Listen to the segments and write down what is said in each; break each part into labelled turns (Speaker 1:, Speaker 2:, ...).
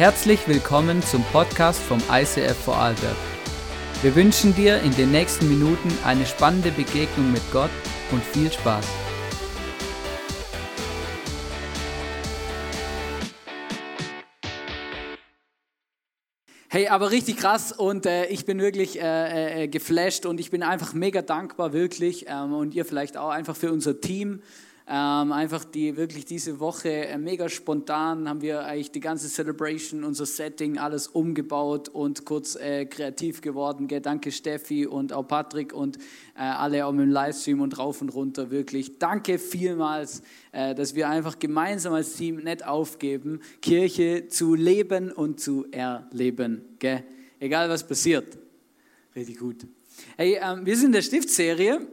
Speaker 1: Herzlich willkommen zum Podcast vom ICF Vorarlberg. Wir wünschen dir in den nächsten Minuten eine spannende Begegnung mit Gott und viel Spaß.
Speaker 2: Hey, aber richtig krass und äh, ich bin wirklich äh, äh, geflasht und ich bin einfach mega dankbar, wirklich. Ähm, und ihr vielleicht auch einfach für unser Team. Ähm, einfach die wirklich diese Woche äh, mega spontan haben wir eigentlich die ganze Celebration, unser Setting, alles umgebaut und kurz äh, kreativ geworden. Gell? Danke Steffi und auch Patrick und äh, alle auch im Livestream und rauf und runter. Wirklich danke vielmals, äh, dass wir einfach gemeinsam als Team nicht aufgeben, Kirche zu leben und zu erleben. Gell? Egal was passiert. Richtig gut. Hey, ähm, wir sind in der Stiftserie.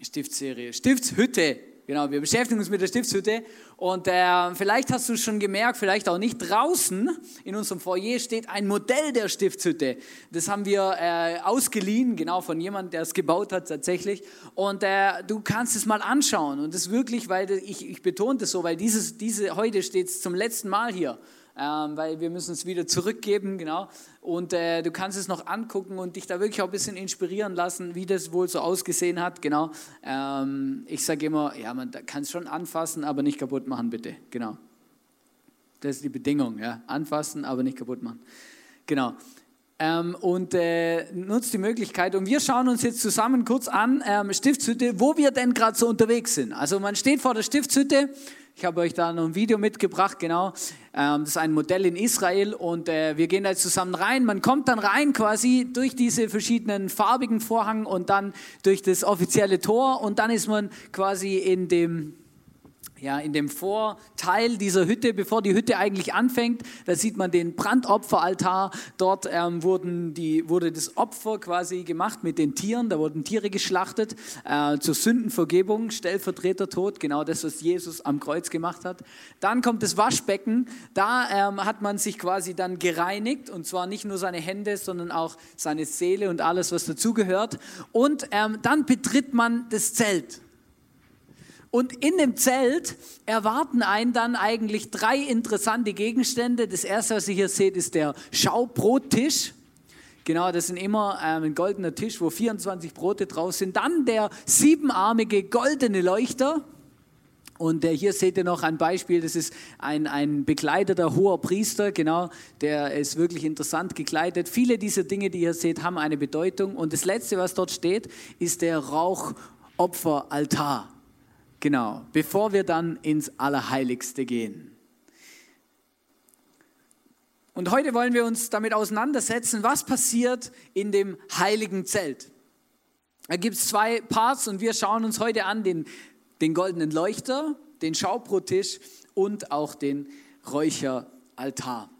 Speaker 2: Stiftserie, Stiftshütte Genau, wir beschäftigen uns mit der Stiftshütte und äh, vielleicht hast du schon gemerkt, vielleicht auch nicht, draußen in unserem Foyer steht ein Modell der Stiftshütte. Das haben wir äh, ausgeliehen, genau von jemandem, der es gebaut hat tatsächlich. Und äh, du kannst es mal anschauen und das wirklich, weil ich, ich betone das so, weil dieses, diese, heute steht es zum letzten Mal hier ähm, weil wir müssen es wieder zurückgeben, genau. Und äh, du kannst es noch angucken und dich da wirklich auch ein bisschen inspirieren lassen, wie das wohl so ausgesehen hat, genau. Ähm, ich sage immer, ja, man kann es schon anfassen, aber nicht kaputt machen, bitte, genau. Das ist die Bedingung, ja. Anfassen, aber nicht kaputt machen. Genau. Ähm, und äh, nutzt die Möglichkeit. Und wir schauen uns jetzt zusammen kurz an, ähm, Stiftshütte, wo wir denn gerade so unterwegs sind. Also man steht vor der Stiftshütte ich habe euch da noch ein Video mitgebracht, genau. Ähm, das ist ein Modell in Israel und äh, wir gehen da jetzt zusammen rein. Man kommt dann rein quasi durch diese verschiedenen farbigen Vorhang und dann durch das offizielle Tor und dann ist man quasi in dem ja, in dem Vorteil dieser Hütte, bevor die Hütte eigentlich anfängt, da sieht man den Brandopferaltar. Dort ähm, wurden die, wurde das Opfer quasi gemacht mit den Tieren. Da wurden Tiere geschlachtet äh, zur Sündenvergebung, Stellvertretertod, genau das, was Jesus am Kreuz gemacht hat. Dann kommt das Waschbecken. Da ähm, hat man sich quasi dann gereinigt und zwar nicht nur seine Hände, sondern auch seine Seele und alles, was dazugehört. Und ähm, dann betritt man das Zelt. Und in dem Zelt erwarten einen dann eigentlich drei interessante Gegenstände. Das erste, was ihr hier seht, ist der Schaubrottisch. Genau, das sind immer ähm, ein goldener Tisch, wo 24 Brote drauf sind. Dann der siebenarmige goldene Leuchter. Und äh, hier seht ihr noch ein Beispiel, das ist ein, ein bekleideter hoher Priester, genau, der ist wirklich interessant gekleidet. Viele dieser Dinge, die ihr seht, haben eine Bedeutung. Und das letzte, was dort steht, ist der Rauchopferaltar. Genau, bevor wir dann ins Allerheiligste gehen. Und heute wollen wir uns damit auseinandersetzen, was passiert in dem heiligen Zelt. Da gibt es zwei Parts und wir schauen uns heute an den, den goldenen Leuchter, den Schaubrotisch und auch den Räucheraltar.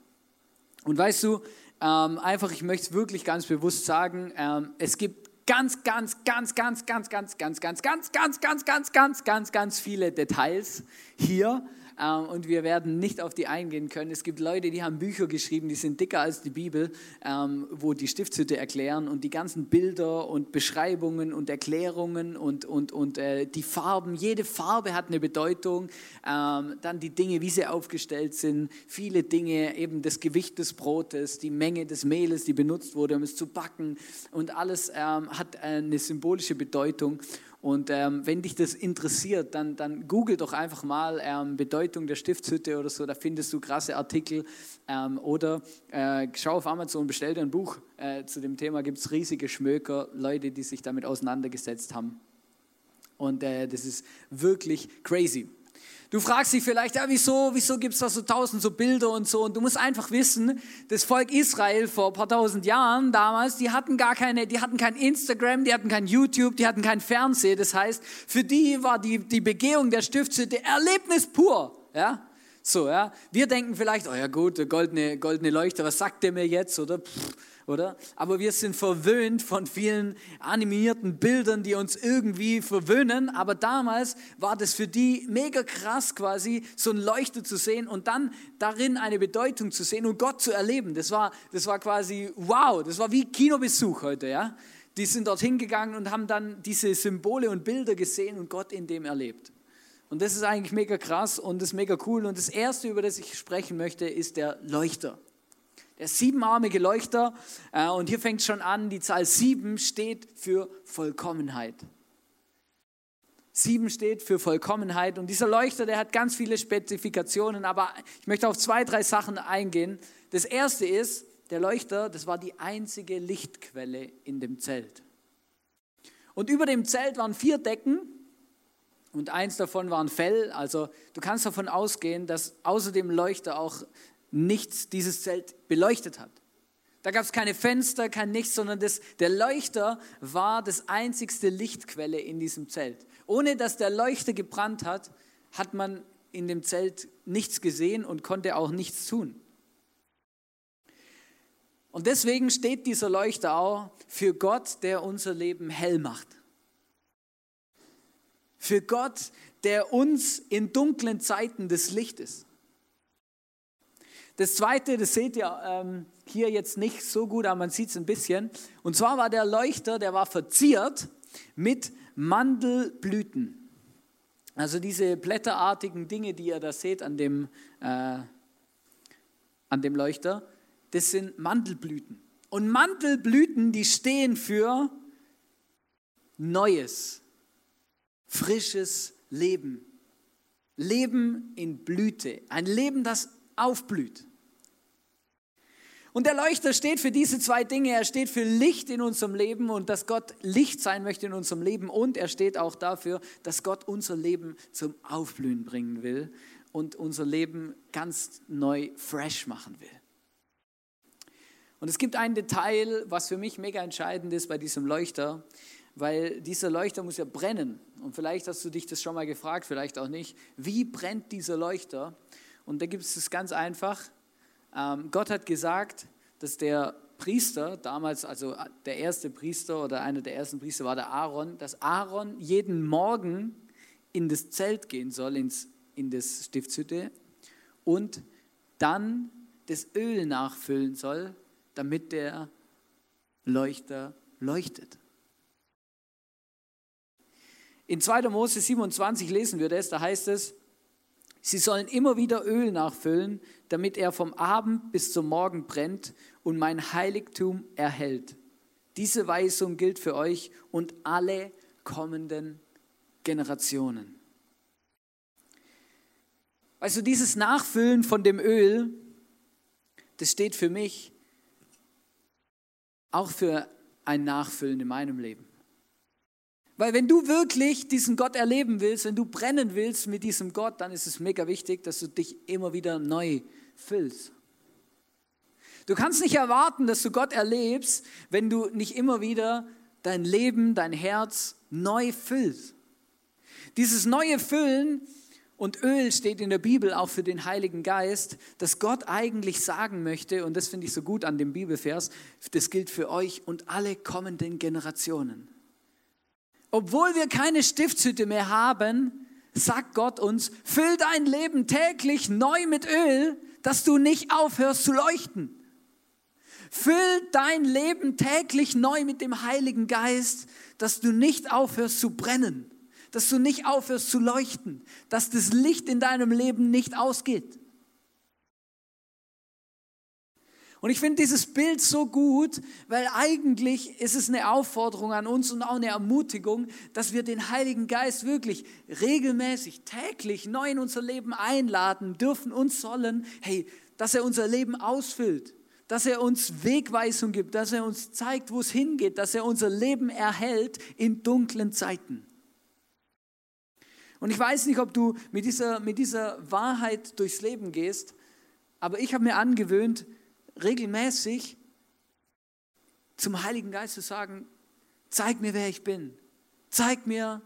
Speaker 2: Und weißt du, ähm, einfach, ich möchte es wirklich ganz bewusst sagen, ähm, es gibt ganz, ganz, ganz, ganz, ganz, ganz, ganz, ganz, ganz, ganz, ganz, ganz, ganz, ganz, ganz viele Details hier ähm, und wir werden nicht auf die eingehen können. Es gibt Leute, die haben Bücher geschrieben, die sind dicker als die Bibel, ähm, wo die Stiftshütte erklären und die ganzen Bilder und Beschreibungen und Erklärungen und, und, und äh, die Farben, jede Farbe hat eine Bedeutung. Ähm, dann die Dinge, wie sie aufgestellt sind, viele Dinge, eben das Gewicht des Brotes, die Menge des Mehles, die benutzt wurde, um es zu backen und alles hat eine symbolische Bedeutung. Und ähm, wenn dich das interessiert, dann, dann google doch einfach mal ähm, Bedeutung der Stiftshütte oder so, da findest du krasse Artikel. Ähm, oder äh, schau auf Amazon, bestell dir ein Buch äh, zu dem Thema, gibt es riesige Schmöker, Leute, die sich damit auseinandergesetzt haben. Und äh, das ist wirklich crazy. Du fragst dich vielleicht, ja, wieso, wieso gibt es da so tausend so Bilder und so? Und du musst einfach wissen, das Volk Israel vor ein paar tausend Jahren damals, die hatten gar keine, die hatten kein Instagram, die hatten kein YouTube, die hatten kein Fernsehen. Das heißt, für die war die, die Begehung der Stiftshütte Erlebnis pur. Ja? So, ja. Wir denken vielleicht, oh ja gut, goldene, goldene Leuchte, was sagt der mir jetzt? Oder oder? Aber wir sind verwöhnt von vielen animierten Bildern, die uns irgendwie verwöhnen. Aber damals war das für die mega krass quasi, so ein Leuchter zu sehen und dann darin eine Bedeutung zu sehen und Gott zu erleben. Das war, das war quasi wow, das war wie Kinobesuch heute, ja. Die sind dorthin gegangen und haben dann diese Symbole und Bilder gesehen und Gott in dem erlebt. Und das ist eigentlich mega krass und das ist mega cool. Und das erste, über das ich sprechen möchte, ist der Leuchter. Der siebenarmige Leuchter. Äh, und hier fängt schon an, die Zahl sieben steht für Vollkommenheit. Sieben steht für Vollkommenheit. Und dieser Leuchter, der hat ganz viele Spezifikationen, aber ich möchte auf zwei, drei Sachen eingehen. Das erste ist, der Leuchter, das war die einzige Lichtquelle in dem Zelt. Und über dem Zelt waren vier Decken und eins davon war ein Fell. Also du kannst davon ausgehen, dass außer dem Leuchter auch nichts dieses Zelt beleuchtet hat. Da gab es keine Fenster, kein nichts, sondern das, der Leuchter war das einzigste Lichtquelle in diesem Zelt. Ohne dass der Leuchter gebrannt hat, hat man in dem Zelt nichts gesehen und konnte auch nichts tun. Und deswegen steht dieser Leuchter auch für Gott, der unser Leben hell macht. Für Gott, der uns in dunklen Zeiten das Licht ist. Das zweite, das seht ihr ähm, hier jetzt nicht so gut, aber man sieht es ein bisschen. Und zwar war der Leuchter, der war verziert mit Mandelblüten. Also diese blätterartigen Dinge, die ihr da seht an dem, äh, an dem Leuchter, das sind Mandelblüten. Und Mandelblüten, die stehen für Neues, frisches Leben. Leben in Blüte. Ein Leben, das aufblüht. Und der Leuchter steht für diese zwei Dinge. Er steht für Licht in unserem Leben und dass Gott Licht sein möchte in unserem Leben. Und er steht auch dafür, dass Gott unser Leben zum Aufblühen bringen will und unser Leben ganz neu fresh machen will. Und es gibt ein Detail, was für mich mega entscheidend ist bei diesem Leuchter, weil dieser Leuchter muss ja brennen. Und vielleicht hast du dich das schon mal gefragt, vielleicht auch nicht. Wie brennt dieser Leuchter? Und da gibt es es ganz einfach. Ähm, Gott hat gesagt, dass der Priester, damals also der erste Priester oder einer der ersten Priester war der Aaron, dass Aaron jeden Morgen in das Zelt gehen soll, ins, in das Stiftshütte und dann das Öl nachfüllen soll damit der Leuchter leuchtet. In 2. Mose 27 lesen wir das, da heißt es, sie sollen immer wieder Öl nachfüllen, damit er vom Abend bis zum Morgen brennt und mein Heiligtum erhält. Diese Weisung gilt für euch und alle kommenden Generationen. Also dieses Nachfüllen von dem Öl, das steht für mich auch für ein Nachfüllen in meinem Leben. Weil wenn du wirklich diesen Gott erleben willst, wenn du brennen willst mit diesem Gott, dann ist es mega wichtig, dass du dich immer wieder neu füllst. Du kannst nicht erwarten, dass du Gott erlebst, wenn du nicht immer wieder dein Leben, dein Herz neu füllst. Dieses neue Füllen und Öl steht in der Bibel auch für den Heiligen Geist, dass Gott eigentlich sagen möchte, und das finde ich so gut an dem Bibelvers, das gilt für euch und alle kommenden Generationen. Obwohl wir keine Stiftshütte mehr haben, sagt Gott uns, füll dein Leben täglich neu mit Öl, dass du nicht aufhörst zu leuchten. Füll dein Leben täglich neu mit dem Heiligen Geist, dass du nicht aufhörst zu brennen dass du nicht aufhörst zu leuchten, dass das Licht in deinem Leben nicht ausgeht. Und ich finde dieses Bild so gut, weil eigentlich ist es eine Aufforderung an uns und auch eine Ermutigung, dass wir den Heiligen Geist wirklich regelmäßig, täglich neu in unser Leben einladen dürfen und sollen, hey, dass er unser Leben ausfüllt, dass er uns Wegweisung gibt, dass er uns zeigt, wo es hingeht, dass er unser Leben erhält in dunklen Zeiten. Und ich weiß nicht, ob du mit dieser, mit dieser Wahrheit durchs Leben gehst, aber ich habe mir angewöhnt, regelmäßig zum Heiligen Geist zu sagen, zeig mir, wer ich bin. Zeig mir,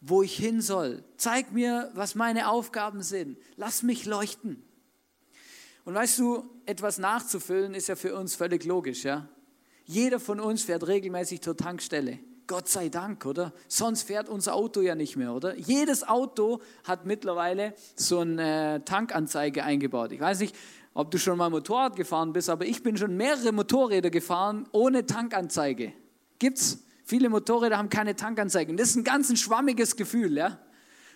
Speaker 2: wo ich hin soll. Zeig mir, was meine Aufgaben sind. Lass mich leuchten. Und weißt du, etwas nachzufüllen ist ja für uns völlig logisch, ja? Jeder von uns fährt regelmäßig zur Tankstelle. Gott sei Dank, oder? Sonst fährt unser Auto ja nicht mehr, oder? Jedes Auto hat mittlerweile so eine Tankanzeige eingebaut. Ich weiß nicht, ob du schon mal Motorrad gefahren bist, aber ich bin schon mehrere Motorräder gefahren ohne Tankanzeige. Gibt's? Viele Motorräder haben keine Tankanzeige. das ist ein ganz ein schwammiges Gefühl, ja?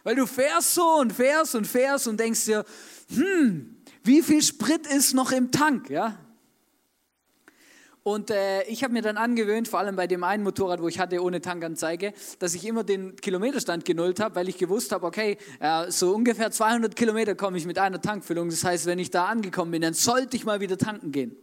Speaker 2: Weil du fährst so und fährst und fährst und denkst dir, hm, wie viel Sprit ist noch im Tank, ja? Und äh, ich habe mir dann angewöhnt, vor allem bei dem einen Motorrad, wo ich hatte ohne Tankanzeige, dass ich immer den Kilometerstand genullt habe, weil ich gewusst habe, okay, äh, so ungefähr 200 Kilometer komme ich mit einer Tankfüllung. Das heißt, wenn ich da angekommen bin, dann sollte ich mal wieder tanken gehen.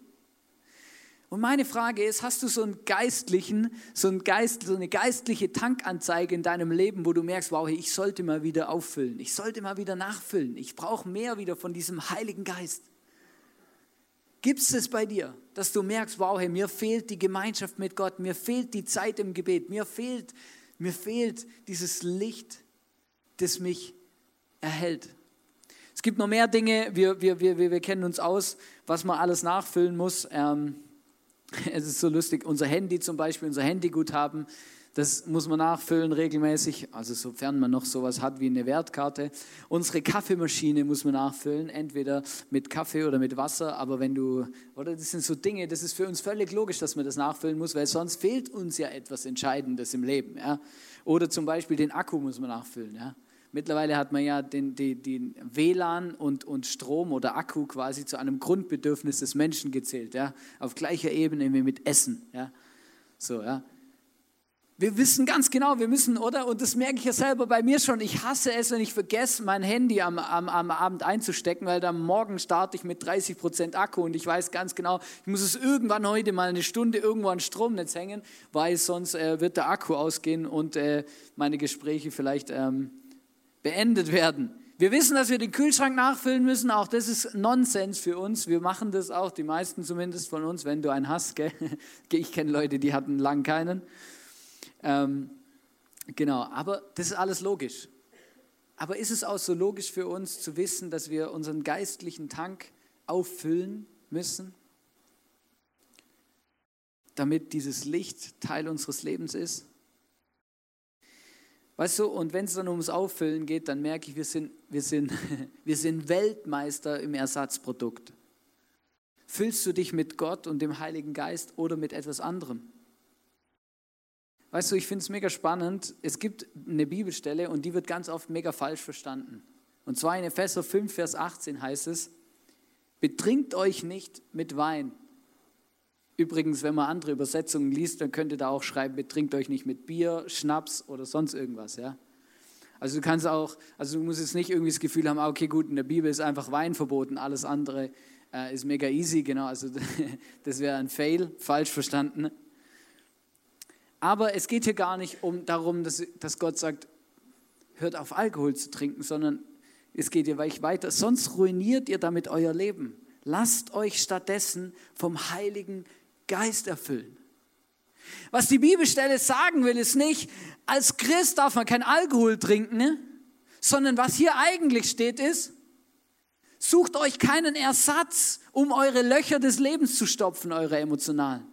Speaker 2: Und meine Frage ist, hast du so einen geistlichen, so, einen Geist, so eine geistliche Tankanzeige in deinem Leben, wo du merkst, wow, ich sollte mal wieder auffüllen, ich sollte mal wieder nachfüllen, ich brauche mehr wieder von diesem Heiligen Geist. Gibt es es bei dir, dass du merkst, wow, hey, mir fehlt die Gemeinschaft mit Gott, mir fehlt die Zeit im Gebet, mir fehlt, mir fehlt dieses Licht, das mich erhält. Es gibt noch mehr Dinge, wir, wir, wir, wir kennen uns aus, was man alles nachfüllen muss. Ähm, es ist so lustig, unser Handy zum Beispiel, unser Handyguthaben, das muss man nachfüllen regelmäßig, also sofern man noch sowas hat wie eine Wertkarte. Unsere Kaffeemaschine muss man nachfüllen, entweder mit Kaffee oder mit Wasser, aber wenn du, oder das sind so Dinge, das ist für uns völlig logisch, dass man das nachfüllen muss, weil sonst fehlt uns ja etwas Entscheidendes im Leben. Ja? Oder zum Beispiel den Akku muss man nachfüllen. Ja? Mittlerweile hat man ja den, den, den, WLAN und, und Strom oder Akku quasi zu einem Grundbedürfnis des Menschen gezählt, ja? auf gleicher Ebene wie mit Essen. Ja? So, ja. Wir wissen ganz genau, wir müssen, oder? Und das merke ich ja selber bei mir schon. Ich hasse es, wenn ich vergesse, mein Handy am, am, am Abend einzustecken, weil dann morgen starte ich mit 30 Prozent Akku und ich weiß ganz genau, ich muss es irgendwann heute mal eine Stunde irgendwo an Stromnetz hängen, weil sonst äh, wird der Akku ausgehen und äh, meine Gespräche vielleicht ähm, beendet werden. Wir wissen, dass wir den Kühlschrank nachfüllen müssen. Auch das ist Nonsens für uns. Wir machen das auch, die meisten zumindest von uns, wenn du einen hast. Gell? Ich kenne Leute, die hatten lang keinen. Ähm, genau, aber das ist alles logisch. Aber ist es auch so logisch für uns zu wissen, dass wir unseren geistlichen Tank auffüllen müssen, damit dieses Licht Teil unseres Lebens ist? Weißt du, und wenn es dann ums Auffüllen geht, dann merke ich, wir sind, wir, sind, wir sind Weltmeister im Ersatzprodukt. Füllst du dich mit Gott und dem Heiligen Geist oder mit etwas anderem? Weißt du, ich finde es mega spannend. Es gibt eine Bibelstelle und die wird ganz oft mega falsch verstanden. Und zwar in Epheser 5, Vers 18 heißt es, betrinkt euch nicht mit Wein. Übrigens, wenn man andere Übersetzungen liest, dann könnt ihr da auch schreiben, betrinkt euch nicht mit Bier, Schnaps oder sonst irgendwas. Ja? Also du kannst auch, also du musst jetzt nicht irgendwie das Gefühl haben, ah, okay, gut, in der Bibel ist einfach Wein verboten, alles andere äh, ist mega easy, genau, also das wäre ein Fail, falsch verstanden. Aber es geht hier gar nicht um darum, dass, dass Gott sagt, hört auf Alkohol zu trinken, sondern es geht hier weiter. Sonst ruiniert ihr damit euer Leben. Lasst euch stattdessen vom Heiligen Geist erfüllen. Was die Bibelstelle sagen will, ist nicht, als Christ darf man kein Alkohol trinken, ne? sondern was hier eigentlich steht ist, sucht euch keinen Ersatz, um eure Löcher des Lebens zu stopfen, eure emotionalen.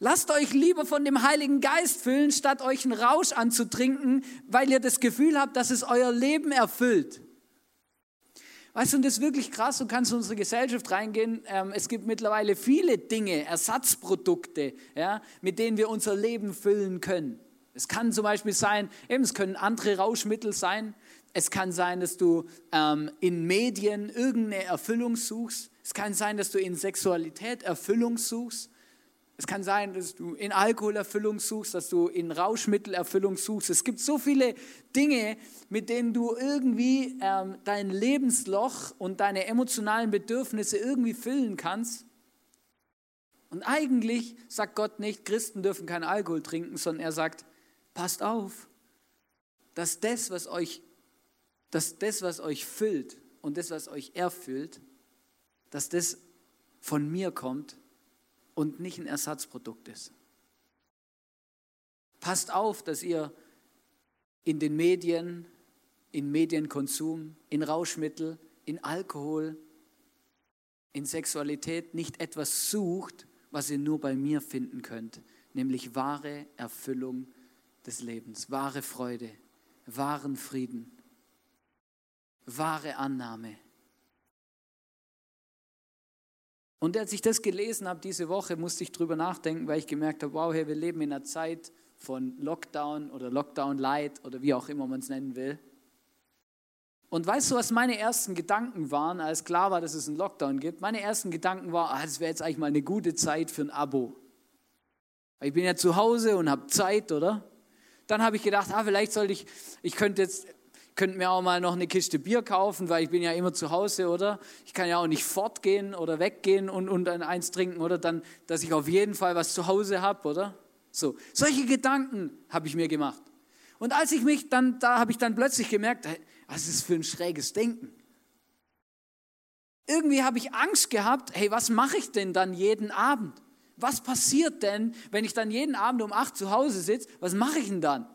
Speaker 2: Lasst euch lieber von dem Heiligen Geist füllen, statt euch einen Rausch anzutrinken, weil ihr das Gefühl habt, dass es euer Leben erfüllt. Weißt du, und das ist wirklich krass, du kannst in unsere Gesellschaft reingehen. Ähm, es gibt mittlerweile viele Dinge, Ersatzprodukte, ja, mit denen wir unser Leben füllen können. Es kann zum Beispiel sein, eben, es können andere Rauschmittel sein. Es kann sein, dass du ähm, in Medien irgendeine Erfüllung suchst. Es kann sein, dass du in Sexualität Erfüllung suchst. Es kann sein, dass du in Alkoholerfüllung suchst, dass du in Rauschmittelerfüllung suchst. Es gibt so viele Dinge, mit denen du irgendwie ähm, dein Lebensloch und deine emotionalen Bedürfnisse irgendwie füllen kannst. Und eigentlich sagt Gott nicht, Christen dürfen keinen Alkohol trinken, sondern er sagt, passt auf, dass das, was euch, dass das, was euch füllt und das, was euch erfüllt, dass das von mir kommt und nicht ein Ersatzprodukt ist. Passt auf, dass ihr in den Medien, in Medienkonsum, in Rauschmittel, in Alkohol, in Sexualität nicht etwas sucht, was ihr nur bei mir finden könnt, nämlich wahre Erfüllung des Lebens, wahre Freude, wahren Frieden, wahre Annahme. Und als ich das gelesen habe diese Woche, musste ich drüber nachdenken, weil ich gemerkt habe, wow, hey, wir leben in einer Zeit, von Lockdown oder Lockdown Light oder wie auch immer man es nennen will. Und weißt du, was meine ersten Gedanken waren, als klar war, dass es einen Lockdown gibt? Meine ersten Gedanken waren, ah, das wäre jetzt eigentlich mal eine gute Zeit für ein Abo. Ich bin ja zu Hause und habe Zeit, oder? Dann habe ich gedacht, ah, vielleicht sollte ich, ich könnte jetzt, könnte mir auch mal noch eine Kiste Bier kaufen, weil ich bin ja immer zu Hause, oder? Ich kann ja auch nicht fortgehen oder weggehen und, und dann eins trinken, oder? Dann, dass ich auf jeden Fall was zu Hause habe, oder? So, solche Gedanken habe ich mir gemacht. Und als ich mich dann, da habe ich dann plötzlich gemerkt, was ist für ein schräges Denken? Irgendwie habe ich Angst gehabt, hey, was mache ich denn dann jeden Abend? Was passiert denn, wenn ich dann jeden Abend um acht zu Hause sitze? Was mache ich denn dann?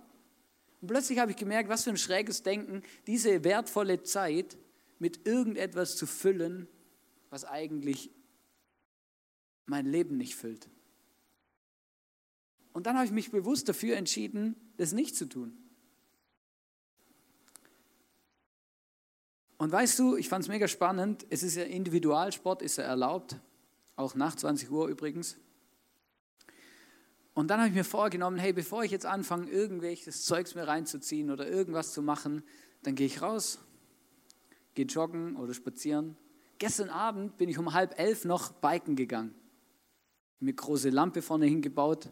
Speaker 2: Und plötzlich habe ich gemerkt, was für ein schräges Denken, diese wertvolle Zeit mit irgendetwas zu füllen, was eigentlich mein Leben nicht füllt. Und dann habe ich mich bewusst dafür entschieden, das nicht zu tun. Und weißt du, ich fand es mega spannend, es ist ja Individualsport, ist ja erlaubt, auch nach 20 Uhr übrigens. Und dann habe ich mir vorgenommen, hey, bevor ich jetzt anfange, irgendwelches Zeugs mir reinzuziehen oder irgendwas zu machen, dann gehe ich raus, gehe joggen oder spazieren. Gestern Abend bin ich um halb elf noch biken gegangen. Mir große Lampe vorne hingebaut,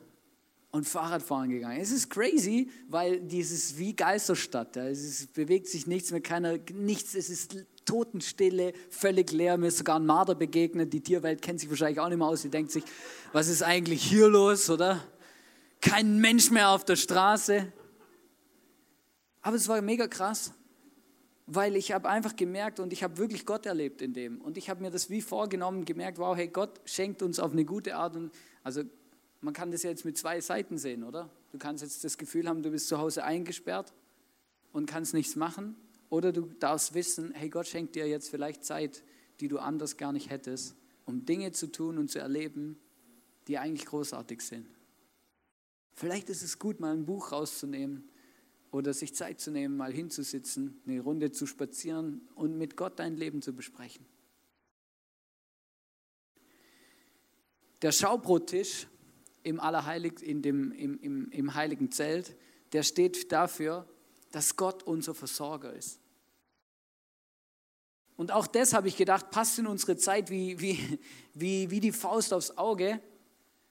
Speaker 2: und Fahrradfahren gegangen. Es ist crazy, weil dieses wie Geisterstadt. Ja. Es bewegt sich nichts mehr, keiner, nichts. Es ist Totenstille, völlig leer. Mir ist sogar ein Marder begegnet. Die Tierwelt kennt sich wahrscheinlich auch nicht mehr aus. Sie denkt sich, was ist eigentlich hier los, oder? Kein Mensch mehr auf der Straße. Aber es war mega krass, weil ich habe einfach gemerkt und ich habe wirklich Gott erlebt in dem. Und ich habe mir das wie vorgenommen, gemerkt, wow, hey, Gott schenkt uns auf eine gute Art und also man kann das jetzt mit zwei Seiten sehen, oder? Du kannst jetzt das Gefühl haben, du bist zu Hause eingesperrt und kannst nichts machen. Oder du darfst wissen, hey, Gott schenkt dir jetzt vielleicht Zeit, die du anders gar nicht hättest, um Dinge zu tun und zu erleben, die eigentlich großartig sind. Vielleicht ist es gut, mal ein Buch rauszunehmen oder sich Zeit zu nehmen, mal hinzusitzen, eine Runde zu spazieren und mit Gott dein Leben zu besprechen. Der Schaubrottisch im Allerheilig, in dem, im, im, im heiligen Zelt, der steht dafür, dass Gott unser Versorger ist. Und auch das habe ich gedacht, passt in unsere Zeit wie, wie, wie, wie die Faust aufs Auge,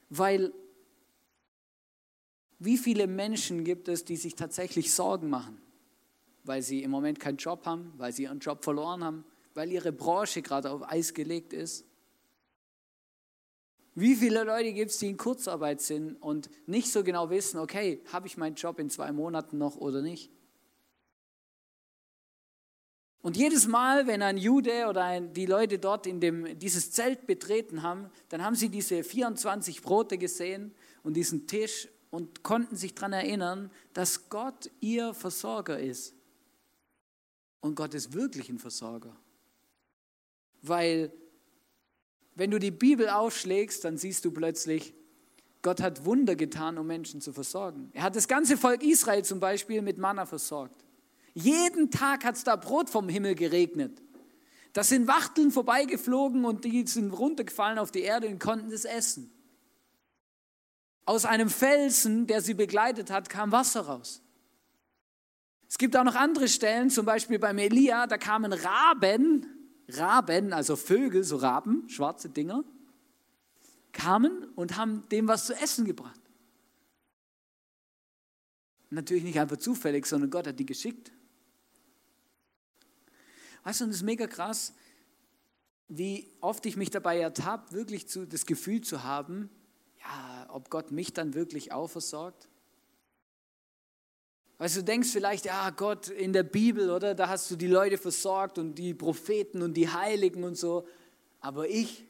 Speaker 2: weil wie viele Menschen gibt es, die sich tatsächlich Sorgen machen, weil sie im Moment keinen Job haben, weil sie ihren Job verloren haben, weil ihre Branche gerade auf Eis gelegt ist, wie viele Leute gibt es, die in Kurzarbeit sind und nicht so genau wissen, okay, habe ich meinen Job in zwei Monaten noch oder nicht? Und jedes Mal, wenn ein Jude oder ein, die Leute dort in dem, dieses Zelt betreten haben, dann haben sie diese 24 Brote gesehen und diesen Tisch und konnten sich daran erinnern, dass Gott ihr Versorger ist. Und Gott ist wirklich ein Versorger. Weil wenn du die Bibel aufschlägst, dann siehst du plötzlich, Gott hat Wunder getan, um Menschen zu versorgen. Er hat das ganze Volk Israel zum Beispiel mit Manna versorgt. Jeden Tag hat es da Brot vom Himmel geregnet. Da sind Wachteln vorbeigeflogen und die sind runtergefallen auf die Erde und konnten es essen. Aus einem Felsen, der sie begleitet hat, kam Wasser raus. Es gibt auch noch andere Stellen, zum Beispiel beim Elia, da kamen Raben Raben, also Vögel, so Raben, schwarze Dinger, kamen und haben dem was zu essen gebracht. Natürlich nicht einfach zufällig, sondern Gott hat die geschickt. Weißt du, und es ist mega krass, wie oft ich mich dabei ertappt, wirklich zu, das Gefühl zu haben, ja, ob Gott mich dann wirklich auch versorgt. Weißt du, denkst vielleicht, ja, Gott in der Bibel, oder? Da hast du die Leute versorgt und die Propheten und die Heiligen und so. Aber ich,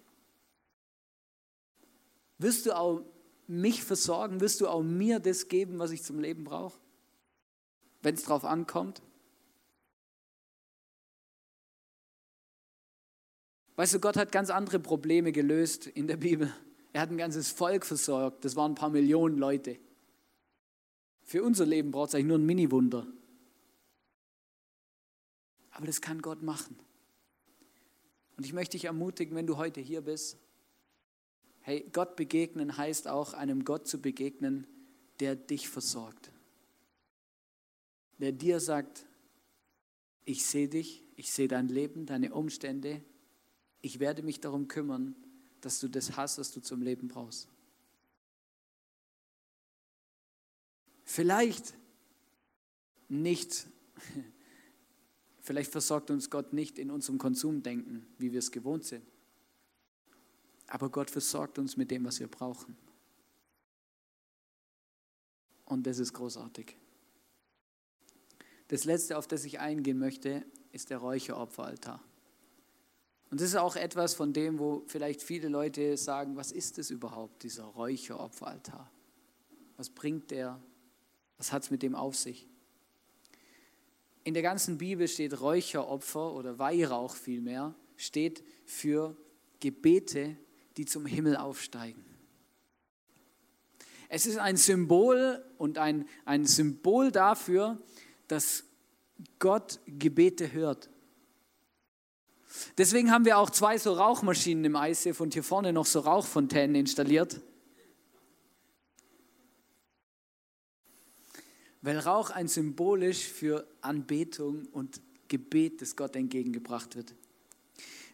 Speaker 2: wirst du auch mich versorgen? Wirst du auch mir das geben, was ich zum Leben brauche? Wenn es drauf ankommt? Weißt du, Gott hat ganz andere Probleme gelöst in der Bibel. Er hat ein ganzes Volk versorgt. Das waren ein paar Millionen Leute. Für unser Leben braucht es eigentlich nur ein Mini-Wunder. Aber das kann Gott machen. Und ich möchte dich ermutigen, wenn du heute hier bist, hey, Gott begegnen heißt auch einem Gott zu begegnen, der dich versorgt. Der dir sagt, ich sehe dich, ich sehe dein Leben, deine Umstände, ich werde mich darum kümmern, dass du das hast, was du zum Leben brauchst. Vielleicht nicht, vielleicht versorgt uns Gott nicht in unserem Konsumdenken, wie wir es gewohnt sind. Aber Gott versorgt uns mit dem, was wir brauchen. Und das ist großartig. Das letzte, auf das ich eingehen möchte, ist der Räucheropferaltar. Und das ist auch etwas von dem, wo vielleicht viele Leute sagen, was ist das überhaupt, dieser Räucheropferaltar? Was bringt der? Was hat es mit dem auf sich? In der ganzen Bibel steht Räucheropfer oder Weihrauch vielmehr, steht für Gebete, die zum Himmel aufsteigen. Es ist ein Symbol und ein, ein Symbol dafür, dass Gott Gebete hört. Deswegen haben wir auch zwei so Rauchmaschinen im ISIF und hier vorne noch so Rauchfontänen installiert. Weil Rauch ein symbolisch für Anbetung und Gebet, das Gott entgegengebracht wird.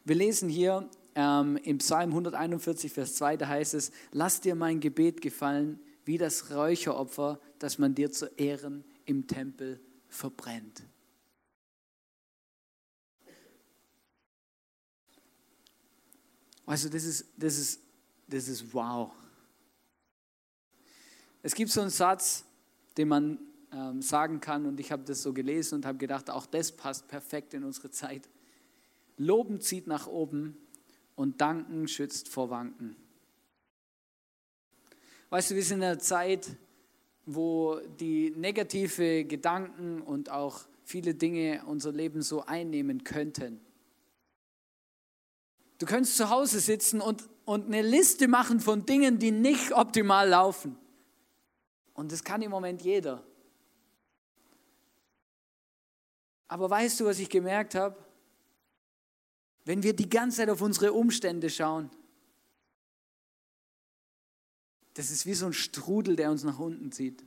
Speaker 2: Wir lesen hier ähm, im Psalm 141, Vers 2, da heißt es, lass dir mein Gebet gefallen, wie das Räucheropfer, das man dir zu Ehren im Tempel verbrennt. Also das ist, das ist, das ist wow. Es gibt so einen Satz, den man ähm, sagen kann, und ich habe das so gelesen und habe gedacht, auch das passt perfekt in unsere Zeit. Loben zieht nach oben und Danken schützt vor Wanken. Weißt du, wir sind in einer Zeit, wo die negative Gedanken und auch viele Dinge unser Leben so einnehmen könnten. Du könntest zu Hause sitzen und, und eine Liste machen von Dingen, die nicht optimal laufen. Und das kann im Moment jeder. Aber weißt du, was ich gemerkt habe? Wenn wir die ganze Zeit auf unsere Umstände schauen, das ist wie so ein Strudel, der uns nach unten zieht.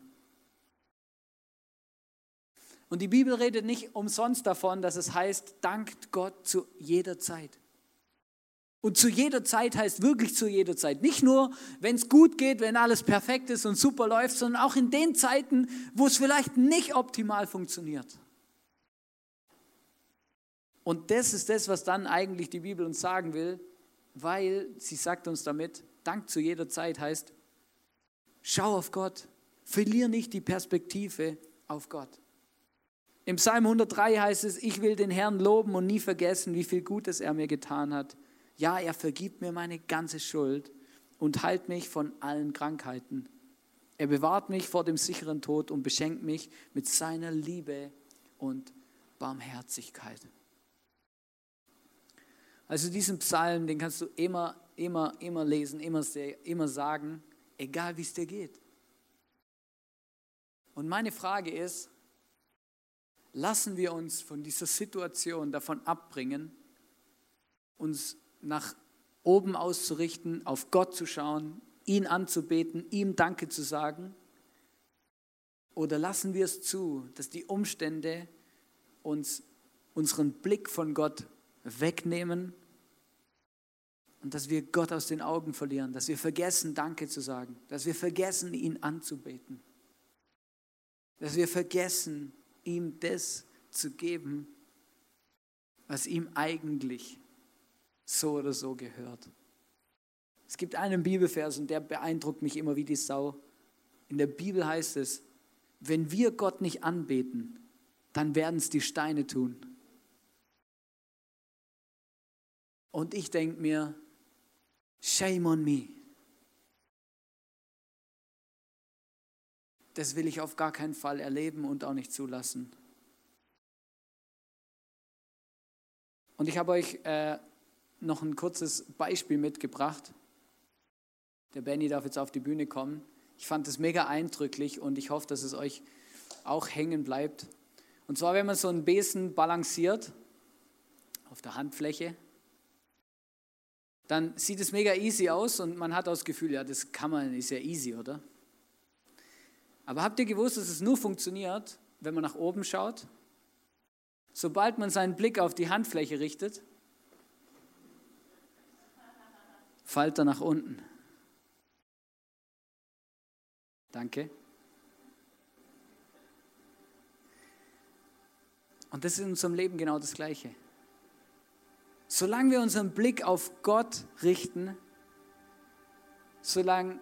Speaker 2: Und die Bibel redet nicht umsonst davon, dass es heißt, dankt Gott zu jeder Zeit. Und zu jeder Zeit heißt wirklich zu jeder Zeit. Nicht nur, wenn es gut geht, wenn alles perfekt ist und super läuft, sondern auch in den Zeiten, wo es vielleicht nicht optimal funktioniert. Und das ist das, was dann eigentlich die Bibel uns sagen will, weil sie sagt uns damit, Dank zu jeder Zeit heißt, Schau auf Gott. Verlier nicht die Perspektive auf Gott. Im Psalm 103 heißt es, ich will den Herrn loben und nie vergessen, wie viel Gutes er mir getan hat. Ja, er vergibt mir meine ganze Schuld und heilt mich von allen Krankheiten. Er bewahrt mich vor dem sicheren Tod und beschenkt mich mit seiner Liebe und Barmherzigkeit. Also diesen Psalm, den kannst du immer, immer, immer lesen, immer, immer sagen egal wie es dir geht. Und meine Frage ist, lassen wir uns von dieser Situation davon abbringen, uns nach oben auszurichten, auf Gott zu schauen, ihn anzubeten, ihm Danke zu sagen? Oder lassen wir es zu, dass die Umstände uns unseren Blick von Gott wegnehmen und dass wir Gott aus den Augen verlieren, dass wir vergessen, Danke zu sagen, dass wir vergessen, ihn anzubeten, dass wir vergessen, ihm das zu geben, was ihm eigentlich so oder so gehört. Es gibt einen Bibelvers und der beeindruckt mich immer wie die Sau. In der Bibel heißt es, wenn wir Gott nicht anbeten, dann werden es die Steine tun. Und ich denke mir, Shame on me. Das will ich auf gar keinen Fall erleben und auch nicht zulassen. Und ich habe euch äh, noch ein kurzes Beispiel mitgebracht. Der Benny darf jetzt auf die Bühne kommen. Ich fand es mega eindrücklich und ich hoffe, dass es euch auch hängen bleibt. Und zwar, wenn man so einen Besen balanciert auf der Handfläche, dann sieht es mega easy aus und man hat das Gefühl, ja, das kann man, ist ja easy, oder? Aber habt ihr gewusst, dass es nur funktioniert, wenn man nach oben schaut? Sobald man seinen Blick auf die Handfläche richtet, fällt er nach unten. Danke. Und das ist in unserem Leben genau das Gleiche. Solange wir unseren Blick auf Gott richten, solange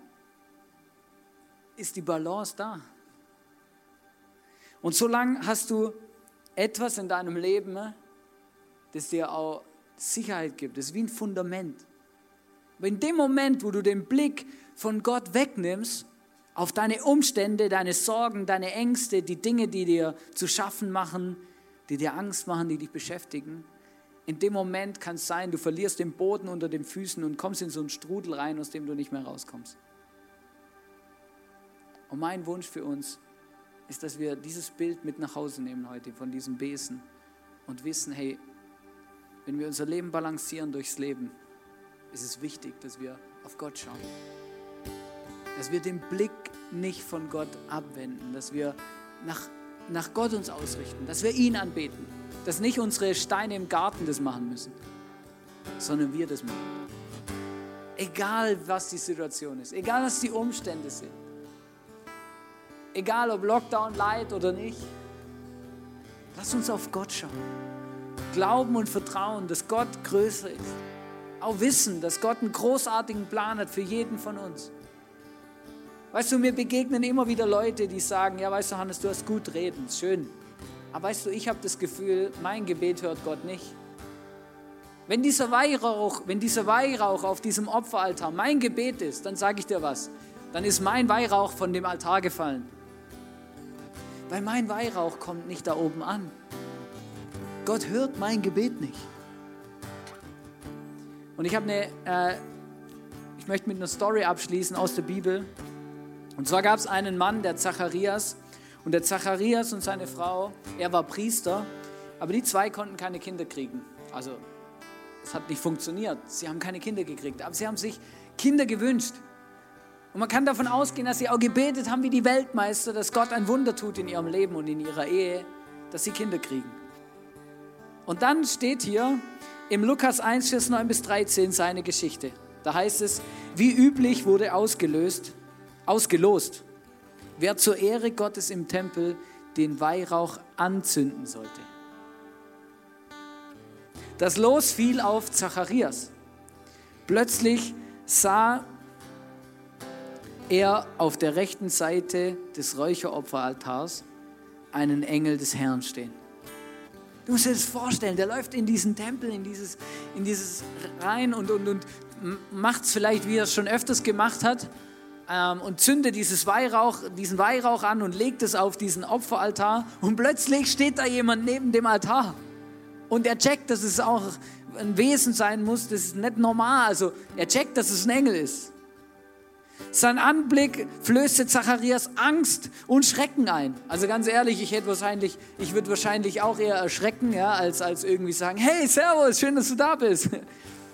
Speaker 2: ist die Balance da. Und solange hast du etwas in deinem Leben, das dir auch Sicherheit gibt. Das ist wie ein Fundament. Aber in dem Moment, wo du den Blick von Gott wegnimmst, auf deine Umstände, deine Sorgen, deine Ängste, die Dinge, die dir zu schaffen machen, die dir Angst machen, die dich beschäftigen, in dem Moment kann es sein, du verlierst den Boden unter den Füßen und kommst in so einen Strudel rein, aus dem du nicht mehr rauskommst. Und mein Wunsch für uns ist, dass wir dieses Bild mit nach Hause nehmen heute von diesem Besen und wissen, hey, wenn wir unser Leben balancieren durchs Leben, ist es wichtig, dass wir auf Gott schauen. Dass wir den Blick nicht von Gott abwenden, dass wir nach, nach Gott uns ausrichten, dass wir ihn anbeten, dass nicht unsere Steine im Garten das machen müssen, sondern wir das machen. Egal was die Situation ist, egal was die Umstände sind. Egal ob Lockdown, Leid oder nicht. Lass uns auf Gott schauen. Glauben und vertrauen, dass Gott größer ist. Auch wissen, dass Gott einen großartigen Plan hat für jeden von uns. Weißt du, mir begegnen immer wieder Leute, die sagen, ja, weißt du, Hannes, du hast gut reden, schön. Aber weißt du, ich habe das Gefühl, mein Gebet hört Gott nicht. Wenn dieser Weihrauch, wenn dieser Weihrauch auf diesem Opferaltar mein Gebet ist, dann sage ich dir was, dann ist mein Weihrauch von dem Altar gefallen. Weil mein Weihrauch kommt nicht da oben an. Gott hört mein Gebet nicht. Und ich habe eine, äh, ich möchte mit einer Story abschließen aus der Bibel. Und zwar gab es einen Mann, der Zacharias. Und der Zacharias und seine Frau, er war Priester, aber die zwei konnten keine Kinder kriegen. Also es hat nicht funktioniert. Sie haben keine Kinder gekriegt, aber sie haben sich Kinder gewünscht. Und man kann davon ausgehen, dass sie auch gebetet haben wie die Weltmeister, dass Gott ein Wunder tut in ihrem Leben und in ihrer Ehe, dass sie Kinder kriegen. Und dann steht hier im Lukas 1, Vers 9 bis 13 seine Geschichte. Da heißt es, wie üblich wurde ausgelöst, ausgelost, wer zur Ehre Gottes im Tempel den Weihrauch anzünden sollte. Das Los fiel auf Zacharias. Plötzlich sah er auf der rechten Seite des Räucheropferaltars einen Engel des Herrn stehen. Du musst dir das vorstellen, der läuft in diesen Tempel, in dieses, in dieses rein und, und, und macht es vielleicht, wie er es schon öfters gemacht hat, ähm, und zündet dieses Weihrauch, diesen Weihrauch an und legt es auf diesen Opferaltar. Und plötzlich steht da jemand neben dem Altar. Und er checkt, dass es auch ein Wesen sein muss, das ist nicht normal. Also er checkt, dass es ein Engel ist. Sein Anblick flößte Zacharias Angst und Schrecken ein. Also ganz ehrlich, ich hätte wahrscheinlich, ich würde wahrscheinlich auch eher erschrecken, ja, als, als irgendwie sagen, hey, Servus, schön, dass du da bist.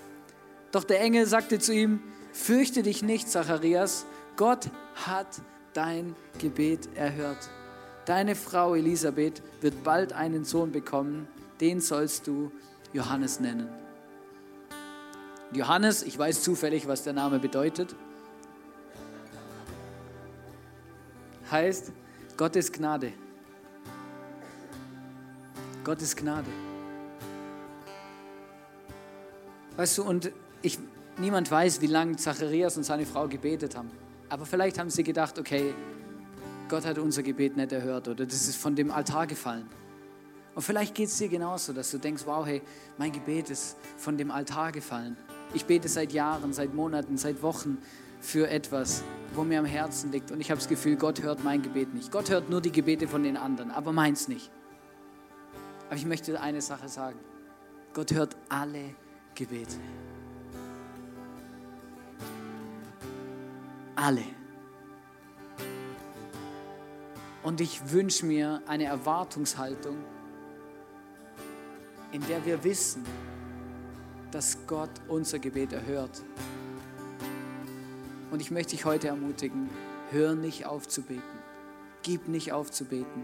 Speaker 2: Doch der Engel sagte zu ihm, fürchte dich nicht, Zacharias, Gott hat dein Gebet erhört. Deine Frau Elisabeth wird bald einen Sohn bekommen, den sollst du Johannes nennen. Johannes, ich weiß zufällig, was der Name bedeutet. Heißt Gottes Gnade. Gottes Gnade. Weißt du, und ich, niemand weiß, wie lange Zacharias und seine Frau gebetet haben. Aber vielleicht haben sie gedacht, okay, Gott hat unser Gebet nicht erhört oder das ist von dem Altar gefallen. Und vielleicht geht es dir genauso, dass du denkst, wow, hey, mein Gebet ist von dem Altar gefallen. Ich bete seit Jahren, seit Monaten, seit Wochen für etwas, wo mir am Herzen liegt. Und ich habe das Gefühl, Gott hört mein Gebet nicht. Gott hört nur die Gebete von den anderen, aber meins nicht. Aber ich möchte eine Sache sagen. Gott hört alle Gebete. Alle. Und ich wünsche mir eine Erwartungshaltung, in der wir wissen, dass Gott unser Gebet erhört und ich möchte dich heute ermutigen, hör nicht auf zu beten. Gib nicht auf zu beten.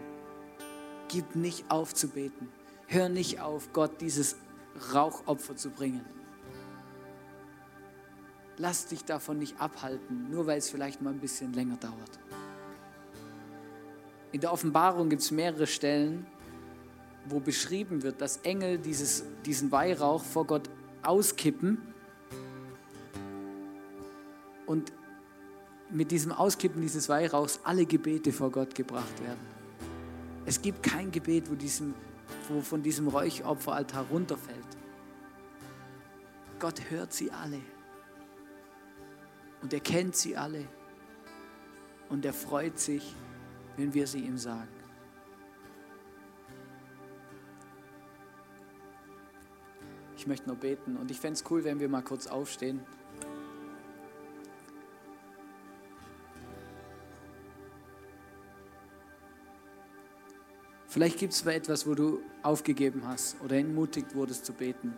Speaker 2: Gib nicht auf zu beten. Hör nicht auf, Gott dieses Rauchopfer zu bringen. Lass dich davon nicht abhalten, nur weil es vielleicht mal ein bisschen länger dauert. In der Offenbarung gibt es mehrere Stellen, wo beschrieben wird, dass Engel dieses, diesen Weihrauch vor Gott auskippen und mit diesem Auskippen dieses Weihrauchs alle Gebete vor Gott gebracht werden. Es gibt kein Gebet, wo, diesem, wo von diesem Räuchopferaltar runterfällt. Gott hört sie alle. Und er kennt sie alle. Und er freut sich, wenn wir sie ihm sagen. Ich möchte nur beten und ich fände es cool, wenn wir mal kurz aufstehen. Vielleicht gibt es etwas, wo du aufgegeben hast oder entmutigt wurdest zu beten.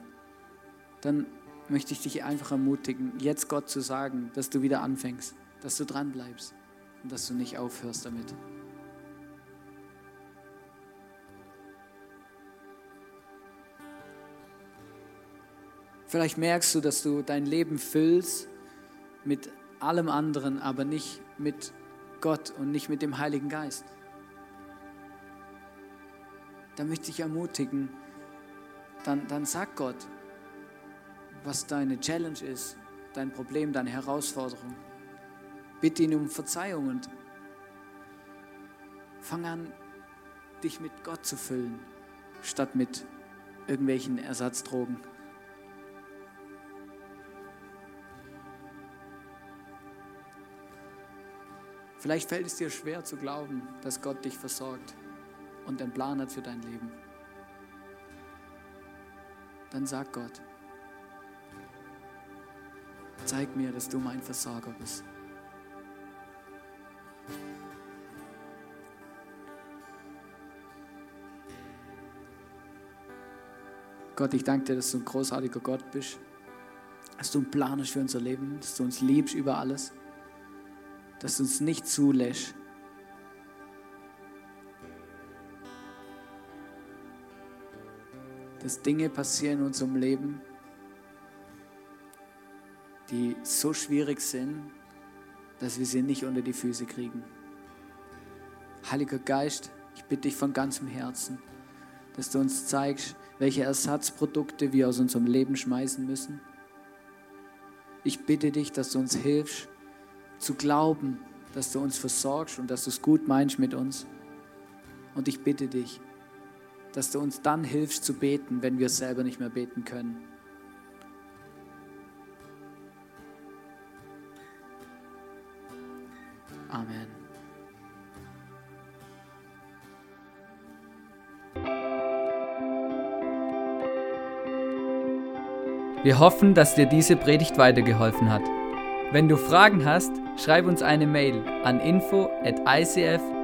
Speaker 2: Dann möchte ich dich einfach ermutigen, jetzt Gott zu sagen, dass du wieder anfängst, dass du dran bleibst und dass du nicht aufhörst damit. Vielleicht merkst du, dass du dein Leben füllst mit allem anderen, aber nicht mit Gott und nicht mit dem Heiligen Geist dann möchte ich ermutigen, dann, dann sag Gott, was deine Challenge ist, dein Problem, deine Herausforderung. Bitte ihn um Verzeihung und fang an, dich mit Gott zu füllen, statt mit irgendwelchen Ersatzdrogen. Vielleicht fällt es dir schwer zu glauben, dass Gott dich versorgt und einen Plan hat für dein Leben, dann sag Gott, zeig mir, dass du mein Versorger bist. Gott, ich danke dir, dass du ein großartiger Gott bist, dass du ein Plan hast für unser Leben, dass du uns liebst über alles, dass du uns nicht zulässt, dass Dinge passieren in unserem Leben, die so schwierig sind, dass wir sie nicht unter die Füße kriegen. Heiliger Geist, ich bitte dich von ganzem Herzen, dass du uns zeigst, welche Ersatzprodukte wir aus unserem Leben schmeißen müssen. Ich bitte dich, dass du uns hilfst, zu glauben, dass du uns versorgst und dass du es gut meinst mit uns. Und ich bitte dich, dass du uns dann hilfst zu beten, wenn wir selber nicht mehr beten können. Amen.
Speaker 1: Wir hoffen, dass dir diese Predigt weitergeholfen hat. Wenn du Fragen hast, schreib uns eine Mail an info at icf-vlbg.at.